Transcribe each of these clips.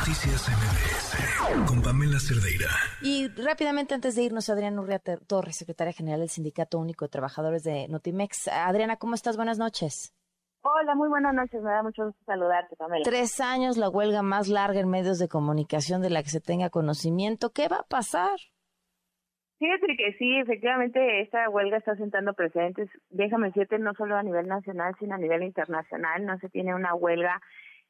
Noticias MBS con Pamela Cerdeira. Y rápidamente antes de irnos, Adriana Urria Torres, secretaria general del Sindicato Único de Trabajadores de Notimex. Adriana, ¿cómo estás? Buenas noches. Hola, muy buenas noches. Me da mucho gusto saludarte, Pamela. Tres años la huelga más larga en medios de comunicación de la que se tenga conocimiento. ¿Qué va a pasar? Fíjate que sí, efectivamente, esta huelga está sentando precedentes. Déjame decirte, no solo a nivel nacional, sino a nivel internacional. No se tiene una huelga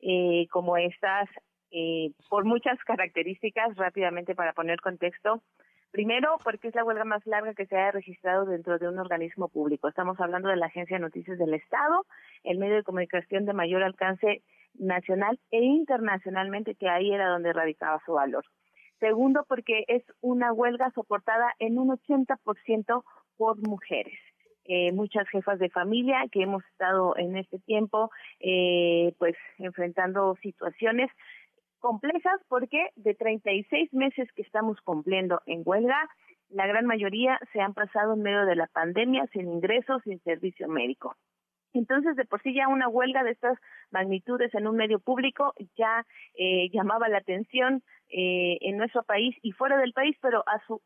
eh, como estas eh, por muchas características, rápidamente para poner contexto. Primero, porque es la huelga más larga que se haya registrado dentro de un organismo público. Estamos hablando de la Agencia de Noticias del Estado, el medio de comunicación de mayor alcance nacional e internacionalmente, que ahí era donde radicaba su valor. Segundo, porque es una huelga soportada en un 80% por mujeres. Eh, muchas jefas de familia que hemos estado en este tiempo eh, pues enfrentando situaciones complejas porque de 36 meses que estamos cumpliendo en huelga, la gran mayoría se han pasado en medio de la pandemia sin ingresos, sin servicio médico. Entonces, de por sí ya una huelga de estas magnitudes en un medio público ya eh, llamaba la atención eh, en nuestro país y fuera del país, pero a su,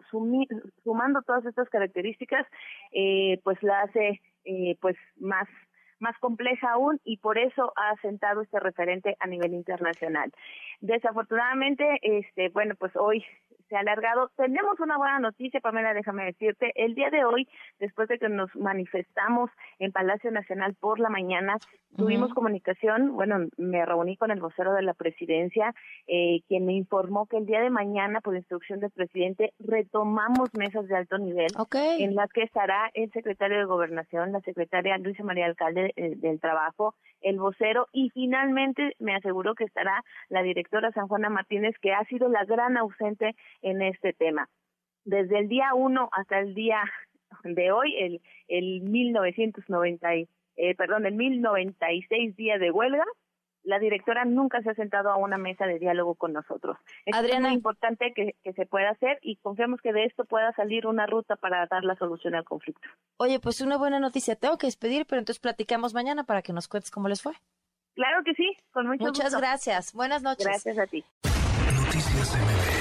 sumando todas estas características, eh, pues la hace eh, pues más más compleja aún y por eso ha asentado este referente a nivel internacional. Desafortunadamente, este, bueno, pues hoy se ha alargado. Tenemos una buena noticia, Pamela, déjame decirte. El día de hoy, después de que nos manifestamos en Palacio Nacional por la mañana, tuvimos comunicación, bueno, me reuní con el vocero de la presidencia, eh, quien me informó que el día de mañana, por instrucción del presidente, retomamos mesas de alto nivel en las que estará el secretario de Gobernación, la secretaria Luisa María Alcalde eh, del Trabajo, el vocero y finalmente me aseguró que estará la directora San Juana Martínez, que ha sido la gran ausente en este tema. Desde el día 1 hasta el día de hoy, el, el 1990, eh, perdón, el 1096 días de huelga, la directora nunca se ha sentado a una mesa de diálogo con nosotros. Es muy importante que, que, se pueda hacer y confiamos que de esto pueda salir una ruta para dar la solución al conflicto. Oye, pues una buena noticia. Tengo que despedir, pero entonces platicamos mañana para que nos cuentes cómo les fue. Claro que sí, con mucho Muchas gracias. Buenas noches. Gracias a ti. Noticias